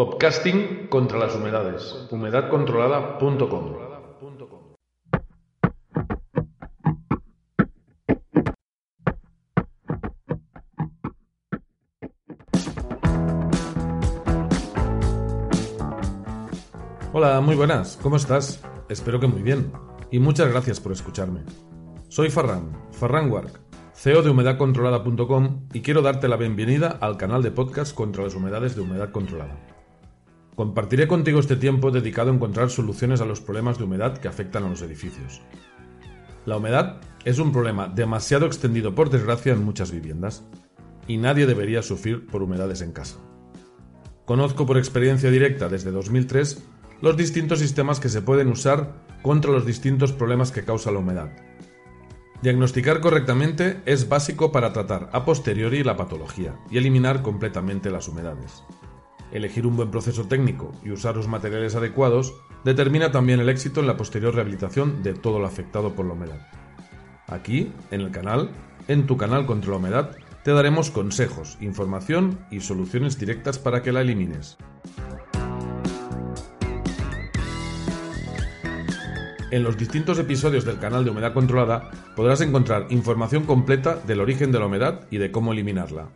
Podcasting contra las humedades. Humedadcontrolada.com. Hola, muy buenas. ¿Cómo estás? Espero que muy bien. Y muchas gracias por escucharme. Soy Farran, Farran Wark, CEO de humedadcontrolada.com y quiero darte la bienvenida al canal de podcast contra las humedades de humedad controlada. Compartiré contigo este tiempo dedicado a encontrar soluciones a los problemas de humedad que afectan a los edificios. La humedad es un problema demasiado extendido por desgracia en muchas viviendas y nadie debería sufrir por humedades en casa. Conozco por experiencia directa desde 2003 los distintos sistemas que se pueden usar contra los distintos problemas que causa la humedad. Diagnosticar correctamente es básico para tratar a posteriori la patología y eliminar completamente las humedades. Elegir un buen proceso técnico y usar los materiales adecuados determina también el éxito en la posterior rehabilitación de todo lo afectado por la humedad. Aquí, en el canal, en tu canal contra la humedad, te daremos consejos, información y soluciones directas para que la elimines. En los distintos episodios del canal de Humedad Controlada podrás encontrar información completa del origen de la humedad y de cómo eliminarla.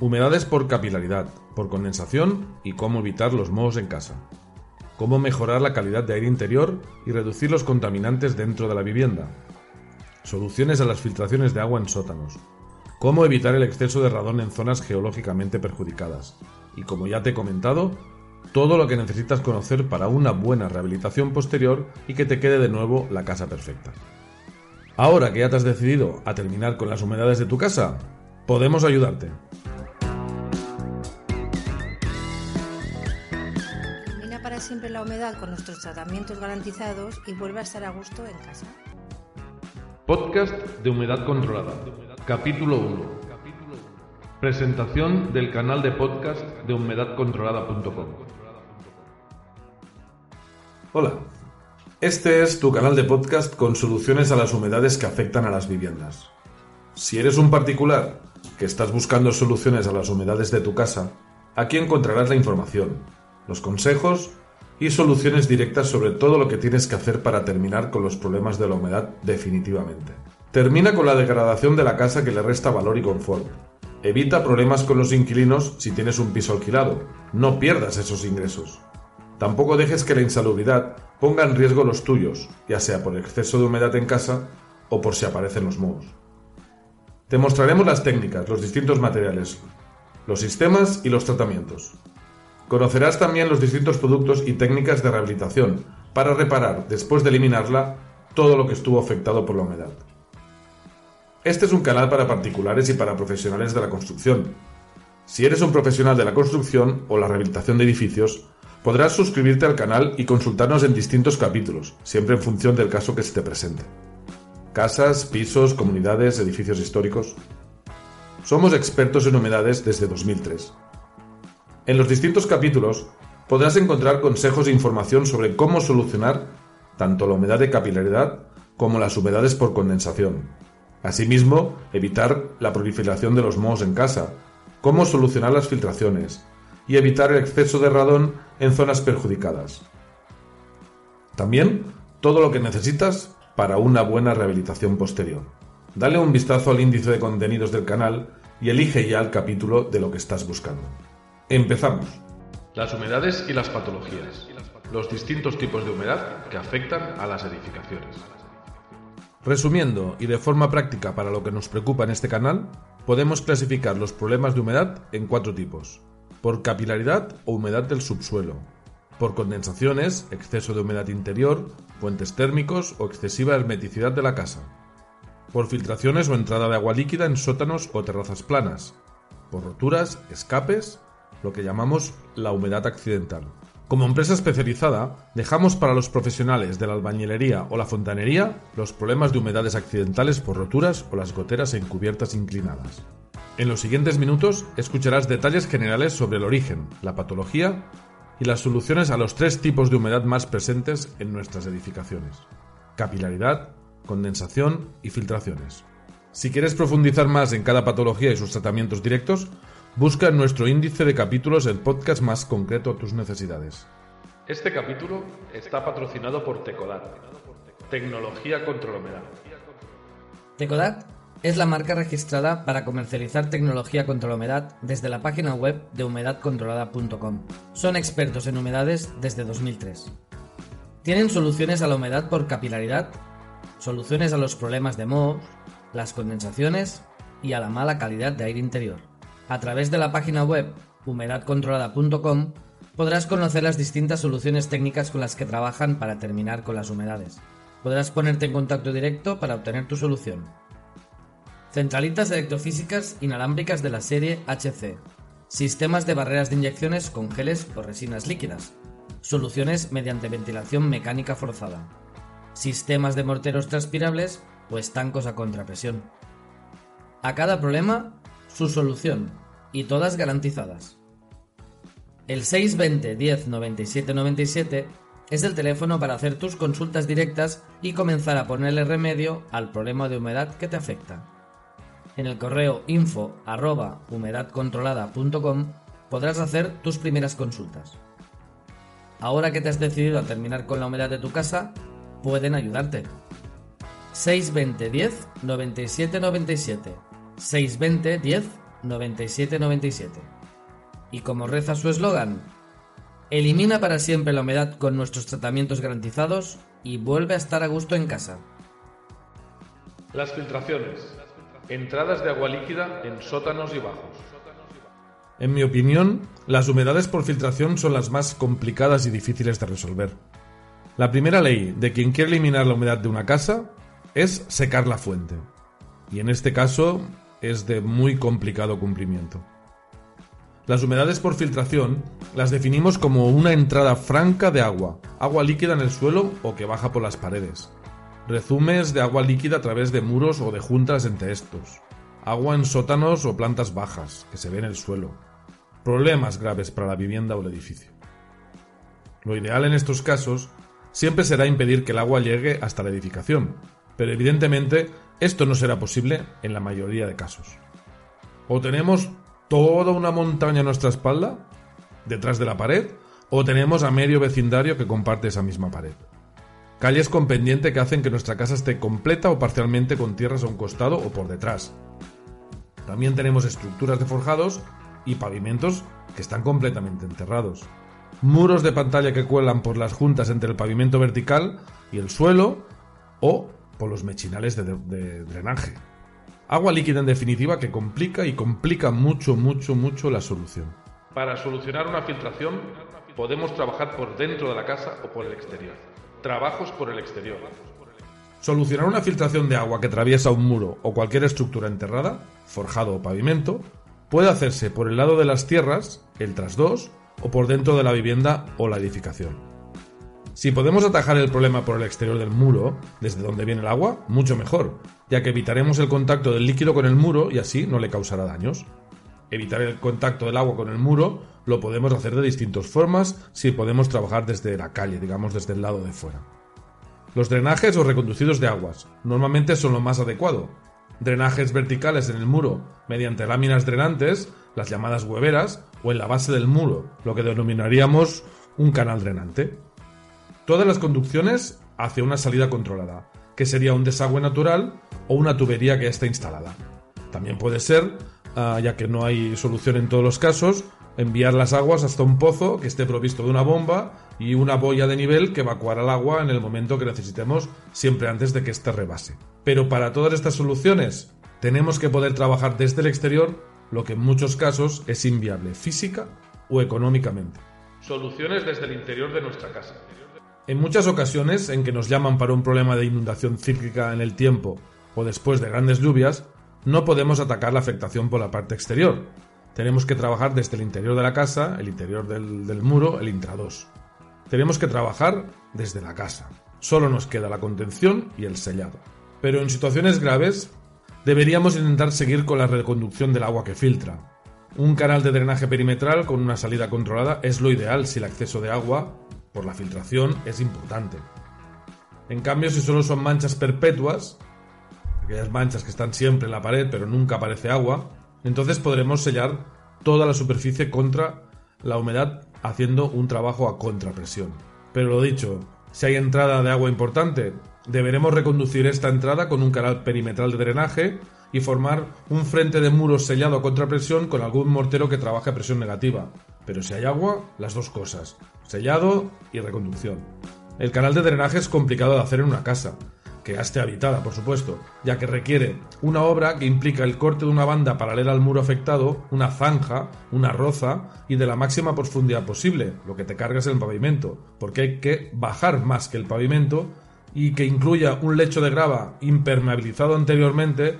Humedades por capilaridad, por condensación y cómo evitar los mohos en casa. Cómo mejorar la calidad de aire interior y reducir los contaminantes dentro de la vivienda. Soluciones a las filtraciones de agua en sótanos. Cómo evitar el exceso de radón en zonas geológicamente perjudicadas. Y como ya te he comentado, todo lo que necesitas conocer para una buena rehabilitación posterior y que te quede de nuevo la casa perfecta. Ahora que ya te has decidido a terminar con las humedades de tu casa, podemos ayudarte. Para siempre la humedad con nuestros tratamientos garantizados y vuelve a estar a gusto en casa. Podcast de Humedad Controlada. Capítulo 1. Presentación del canal de podcast de humedadcontrolada.com. Hola, este es tu canal de podcast con soluciones a las humedades que afectan a las viviendas. Si eres un particular que estás buscando soluciones a las humedades de tu casa, aquí encontrarás la información, los consejos y soluciones directas sobre todo lo que tienes que hacer para terminar con los problemas de la humedad definitivamente. Termina con la degradación de la casa que le resta valor y confort. Evita problemas con los inquilinos si tienes un piso alquilado. No pierdas esos ingresos. Tampoco dejes que la insalubridad ponga en riesgo los tuyos, ya sea por exceso de humedad en casa o por si aparecen los mohos. Te mostraremos las técnicas, los distintos materiales, los sistemas y los tratamientos. Conocerás también los distintos productos y técnicas de rehabilitación para reparar, después de eliminarla, todo lo que estuvo afectado por la humedad. Este es un canal para particulares y para profesionales de la construcción. Si eres un profesional de la construcción o la rehabilitación de edificios, Podrás suscribirte al canal y consultarnos en distintos capítulos, siempre en función del caso que se te presente. Casas, pisos, comunidades, edificios históricos. Somos expertos en humedades desde 2003. En los distintos capítulos podrás encontrar consejos e información sobre cómo solucionar tanto la humedad de capilaridad como las humedades por condensación. Asimismo, evitar la proliferación de los mohos en casa, cómo solucionar las filtraciones, y evitar el exceso de radón en zonas perjudicadas. También todo lo que necesitas para una buena rehabilitación posterior. Dale un vistazo al índice de contenidos del canal y elige ya el capítulo de lo que estás buscando. Empezamos. Las humedades y las patologías. Los distintos tipos de humedad que afectan a las edificaciones. Resumiendo y de forma práctica para lo que nos preocupa en este canal, podemos clasificar los problemas de humedad en cuatro tipos por capilaridad o humedad del subsuelo, por condensaciones, exceso de humedad interior, puentes térmicos o excesiva hermeticidad de la casa, por filtraciones o entrada de agua líquida en sótanos o terrazas planas, por roturas, escapes, lo que llamamos la humedad accidental. Como empresa especializada, dejamos para los profesionales de la albañilería o la fontanería los problemas de humedades accidentales por roturas o las goteras en cubiertas inclinadas. En los siguientes minutos escucharás detalles generales sobre el origen, la patología y las soluciones a los tres tipos de humedad más presentes en nuestras edificaciones. Capilaridad, condensación y filtraciones. Si quieres profundizar más en cada patología y sus tratamientos directos, Busca en nuestro índice de capítulos el podcast más concreto a tus necesidades. Este capítulo está patrocinado por Tecodat, tecnología contra la humedad. Tecodat es la marca registrada para comercializar tecnología contra la humedad desde la página web de humedadcontrolada.com. Son expertos en humedades desde 2003. Tienen soluciones a la humedad por capilaridad, soluciones a los problemas de mohos, las condensaciones y a la mala calidad de aire interior. A través de la página web humedadcontrolada.com podrás conocer las distintas soluciones técnicas con las que trabajan para terminar con las humedades. Podrás ponerte en contacto directo para obtener tu solución. Centralitas electrofísicas inalámbricas de la serie HC. Sistemas de barreras de inyecciones con geles o resinas líquidas. Soluciones mediante ventilación mecánica forzada. Sistemas de morteros transpirables o estancos a contrapresión. A cada problema, su solución, y todas garantizadas. El 620 10 97 97 es el teléfono para hacer tus consultas directas y comenzar a ponerle remedio al problema de humedad que te afecta. En el correo info humedadcontrolada.com podrás hacer tus primeras consultas. Ahora que te has decidido a terminar con la humedad de tu casa, pueden ayudarte. 620 10 97 97 620 10 9797. Y como reza su eslogan, elimina para siempre la humedad con nuestros tratamientos garantizados y vuelve a estar a gusto en casa. Las filtraciones. Entradas de agua líquida en sótanos y bajos. En mi opinión, las humedades por filtración son las más complicadas y difíciles de resolver. La primera ley de quien quiere eliminar la humedad de una casa es secar la fuente. Y en este caso es de muy complicado cumplimiento. Las humedades por filtración las definimos como una entrada franca de agua, agua líquida en el suelo o que baja por las paredes, rezumes de agua líquida a través de muros o de juntas entre estos, agua en sótanos o plantas bajas que se ve en el suelo, problemas graves para la vivienda o el edificio. Lo ideal en estos casos siempre será impedir que el agua llegue hasta la edificación, pero evidentemente esto no será posible en la mayoría de casos. O tenemos toda una montaña a nuestra espalda, detrás de la pared, o tenemos a medio vecindario que comparte esa misma pared. Calles con pendiente que hacen que nuestra casa esté completa o parcialmente con tierras a un costado o por detrás. También tenemos estructuras de forjados y pavimentos que están completamente enterrados. Muros de pantalla que cuelan por las juntas entre el pavimento vertical y el suelo o por los mechinales de, de, drenaje. Agua líquida en definitiva que complica y complica mucho, mucho, mucho la solución. Para solucionar una filtración podemos trabajar por dentro de la casa o por el exterior. Trabajos por el exterior. Solucionar una filtración de agua que atraviesa un muro o cualquier estructura enterrada, forjado o pavimento, puede hacerse por el lado de las tierras, el trasdos, o por dentro de la vivienda o la edificación. Si podemos atajar el problema por el exterior del muro, desde donde viene el agua, mucho mejor, ya que evitaremos el contacto del líquido con el muro y así no le causará daños. Evitar el contacto del agua con el muro lo podemos hacer de distintas formas si podemos trabajar desde la calle, digamos desde el lado de fuera. Los drenajes o reconducidos de aguas normalmente son lo más adecuado. Drenajes verticales en el muro mediante láminas drenantes, las llamadas hueveras, o en la base del muro, lo que denominaríamos un canal drenante todas las conducciones hacia una salida controlada, que sería un desagüe natural o una tubería que ya está instalada. También puede ser, ah, ya que no hay solución en todos los casos, enviar las aguas hasta un pozo que esté provisto de una bomba y una boya de nivel que evacuará el agua en el momento que necesitemos, siempre antes de que éste rebase. Pero para todas estas soluciones tenemos que poder trabajar desde el exterior, lo que en muchos casos es inviable física o económicamente. Soluciones desde el interior de nuestra casa. En muchas ocasiones en que nos llaman para un problema de inundación cíclica en el tiempo o después de grandes lluvias, no podemos atacar la afectación por la parte exterior. Tenemos que trabajar desde el interior de la casa, el interior del, muro, el intrados. Tenemos que trabajar desde la casa. Solo nos queda la contención y el sellado. Pero en situaciones graves, deberíamos intentar seguir con la reconducción del agua que filtra. Un canal de drenaje perimetral con una salida controlada es lo ideal si el acceso de agua por la filtración es importante. En cambio, si solo son manchas perpetuas, aquellas manchas que están siempre en la pared pero nunca aparece agua, entonces podremos sellar toda la superficie contra la humedad haciendo un trabajo a contrapresión. Pero lo dicho, si hay entrada de agua importante, deberemos reconducir esta entrada con un canal perimetral de drenaje y formar un frente de muros sellado a contrapresión con algún mortero que trabaje a presión negativa. Pero si hay agua, las dos cosas, sellado y reconducción. El canal de drenaje es complicado de hacer en una casa, que ya esté habitada, por supuesto, ya que requiere una obra que implica el corte de una banda paralela al muro afectado, una zanja, una roza y de la máxima profundidad posible, lo que te cargas en el pavimento, porque hay que bajar más que el pavimento y que incluya un lecho de grava impermeabilizado anteriormente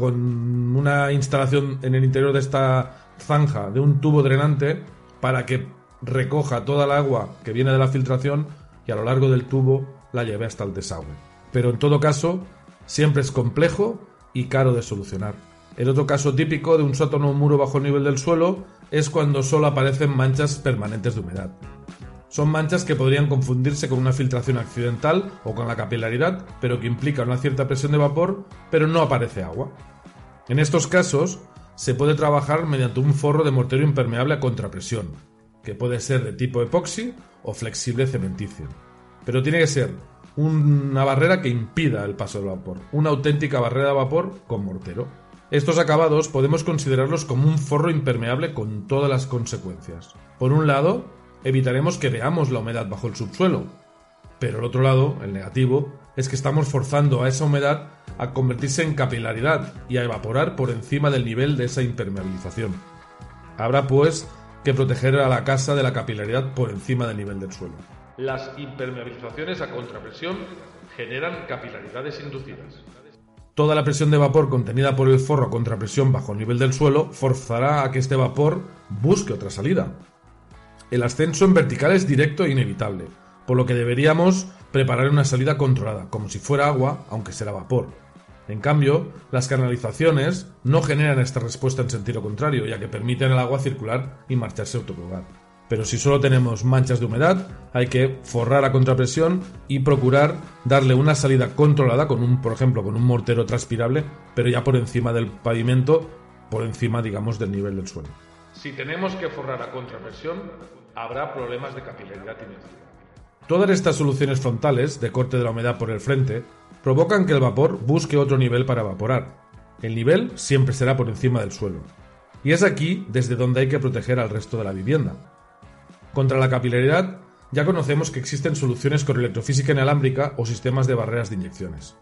con una instalación en el interior de esta zanja de un tubo drenante para que recoja toda el agua que viene de la filtración y a lo largo del tubo la lleve hasta el desagüe pero en todo caso siempre es complejo y caro de solucionar. El otro caso típico de un sótano o muro bajo el nivel del suelo es cuando solo aparecen manchas permanentes de humedad. Son manchas que podrían confundirse con una filtración accidental o con la capilaridad, pero que implican una cierta presión de vapor, pero no aparece agua. En estos casos, se puede trabajar mediante un forro de mortero impermeable a contrapresión, que puede ser de tipo epoxi o flexible cementicio. Pero tiene que ser una barrera que impida el paso del vapor, una auténtica barrera de vapor con mortero. Estos acabados podemos considerarlos como un forro impermeable con todas las consecuencias. Por un lado, evitaremos que veamos la humedad bajo el subsuelo, pero el otro lado, el negativo, es que estamos forzando a esa humedad a convertirse en capilaridad y a evaporar por encima del nivel de esa impermeabilización. Habrá pues que proteger a la casa de la capilaridad por encima del nivel del suelo. Las impermeabilizaciones a contrapresión generan capilaridades inducidas. Toda la presión de vapor contenida por el forro a contrapresión bajo el nivel del suelo forzará a que este vapor busque otra salida. El ascenso en vertical es directo e inevitable, por lo que deberíamos preparar una salida controlada, como si fuera agua, aunque será vapor. En cambio, las canalizaciones no generan esta respuesta en sentido contrario, ya que permiten al agua circular y marcharse a otro lugar pero si solo tenemos manchas de humedad, hay que forrar a contrapresión y procurar darle una salida controlada con un, por ejemplo, con un mortero transpirable, pero ya por encima del pavimento, por encima, digamos, del nivel del suelo. Si tenemos que forrar a contrapresión, habrá problemas de capilaridad inicial. Todas estas soluciones frontales de corte de la humedad por el frente provocan que el vapor busque otro nivel para evaporar. El nivel siempre será por encima del suelo. Y es aquí desde donde hay que proteger al resto de la vivienda. Contra la capilaridad, ya conocemos que existen soluciones con electrofísica inalámbrica o sistemas de barreras de inyecciones.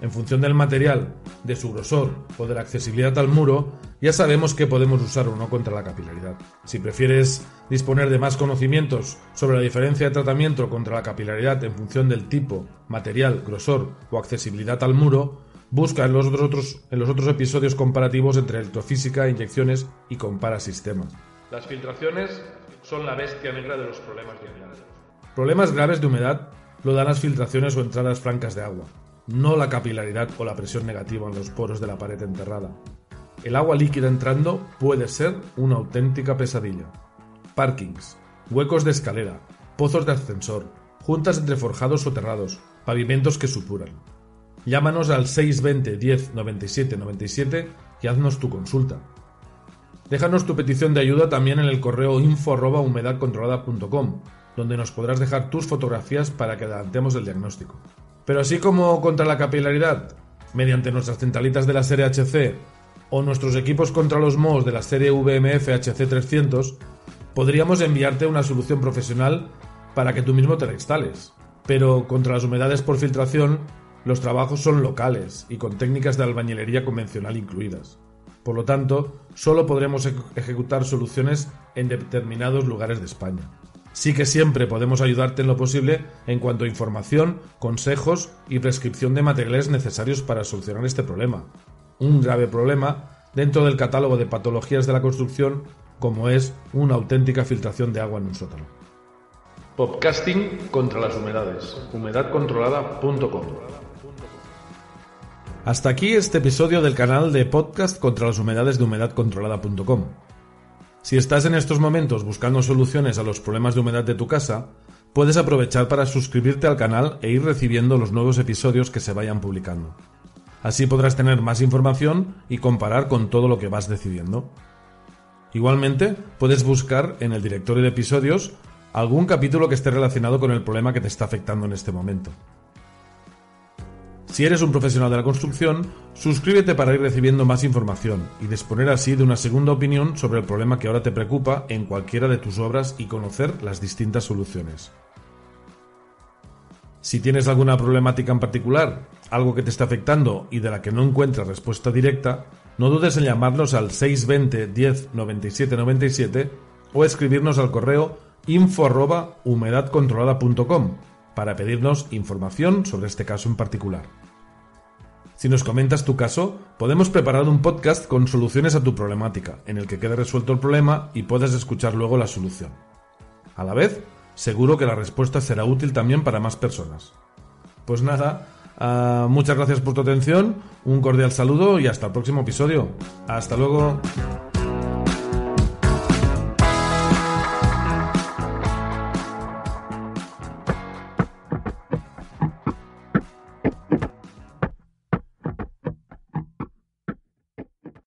En función del material, de su grosor o de la accesibilidad al muro, ya sabemos que podemos usar o no contra la capilaridad. Si prefieres disponer de más conocimientos sobre la diferencia de tratamiento contra la capilaridad en función del tipo, material, grosor o accesibilidad al muro, busca en los otros, en los otros episodios comparativos entre electrofísica, inyecciones y compara sistemas. Las filtraciones son la bestia negra de los problemas de humedad. Problemas graves de humedad lo dan las filtraciones o entradas francas de agua, no la capilaridad o la presión negativa en los poros de la pared enterrada. El agua líquida entrando puede ser una auténtica pesadilla. Parkings, huecos de escalera, pozos de ascensor, juntas entre forjados soterrados, pavimentos que supuran. Llámanos al 620 10 97 97 y haznos tu consulta. Déjanos tu petición de ayuda también en el correo info@humedadcontrolada.com, donde nos podrás dejar tus fotografías para que adelantemos el diagnóstico. Pero así como contra la capilaridad, mediante nuestras centralitas de la serie HC o nuestros equipos contra los mohos de la serie VMF HC300, podríamos enviarte una solución profesional para que tú mismo te la instales. Pero contra las humedades por filtración, los trabajos son locales y con técnicas de albañilería convencional incluidas. Por lo tanto, solo podremos ejecutar soluciones en determinados lugares de España. Sí que siempre podemos ayudarte en lo posible en cuanto a información, consejos y prescripción de materiales necesarios para solucionar este problema. Un grave problema dentro del catálogo de patologías de la construcción como es una auténtica filtración de agua en un sótano. Podcasting contra las humedades. humedadcontrolada.com hasta aquí este episodio del canal de podcast contra las humedades de humedadcontrolada.com. Si estás en estos momentos buscando soluciones a los problemas de humedad de tu casa, puedes aprovechar para suscribirte al canal e ir recibiendo los nuevos episodios que se vayan publicando. Así podrás tener más información y comparar con todo lo que vas decidiendo. Igualmente, puedes buscar en el directorio de episodios algún capítulo que esté relacionado con el problema que te está afectando en este momento. Si eres un profesional de la construcción, suscríbete para ir recibiendo más información y disponer así de una segunda opinión sobre el problema que ahora te preocupa en cualquiera de tus obras y conocer las distintas soluciones. Si tienes alguna problemática en particular, algo que te está afectando y de la que no encuentras respuesta directa, no dudes en llamarnos al 620 10 97 97 o escribirnos al correo info humedadcontrolada.com para pedirnos información sobre este caso en particular. Si nos comentas tu caso, podemos preparar un podcast con soluciones a tu problemática, en el que quede resuelto el problema y puedas escuchar luego la solución. A la vez, seguro que la respuesta será útil también para más personas. Pues nada, uh, muchas gracias por tu atención, un cordial saludo y hasta el próximo episodio. Hasta luego.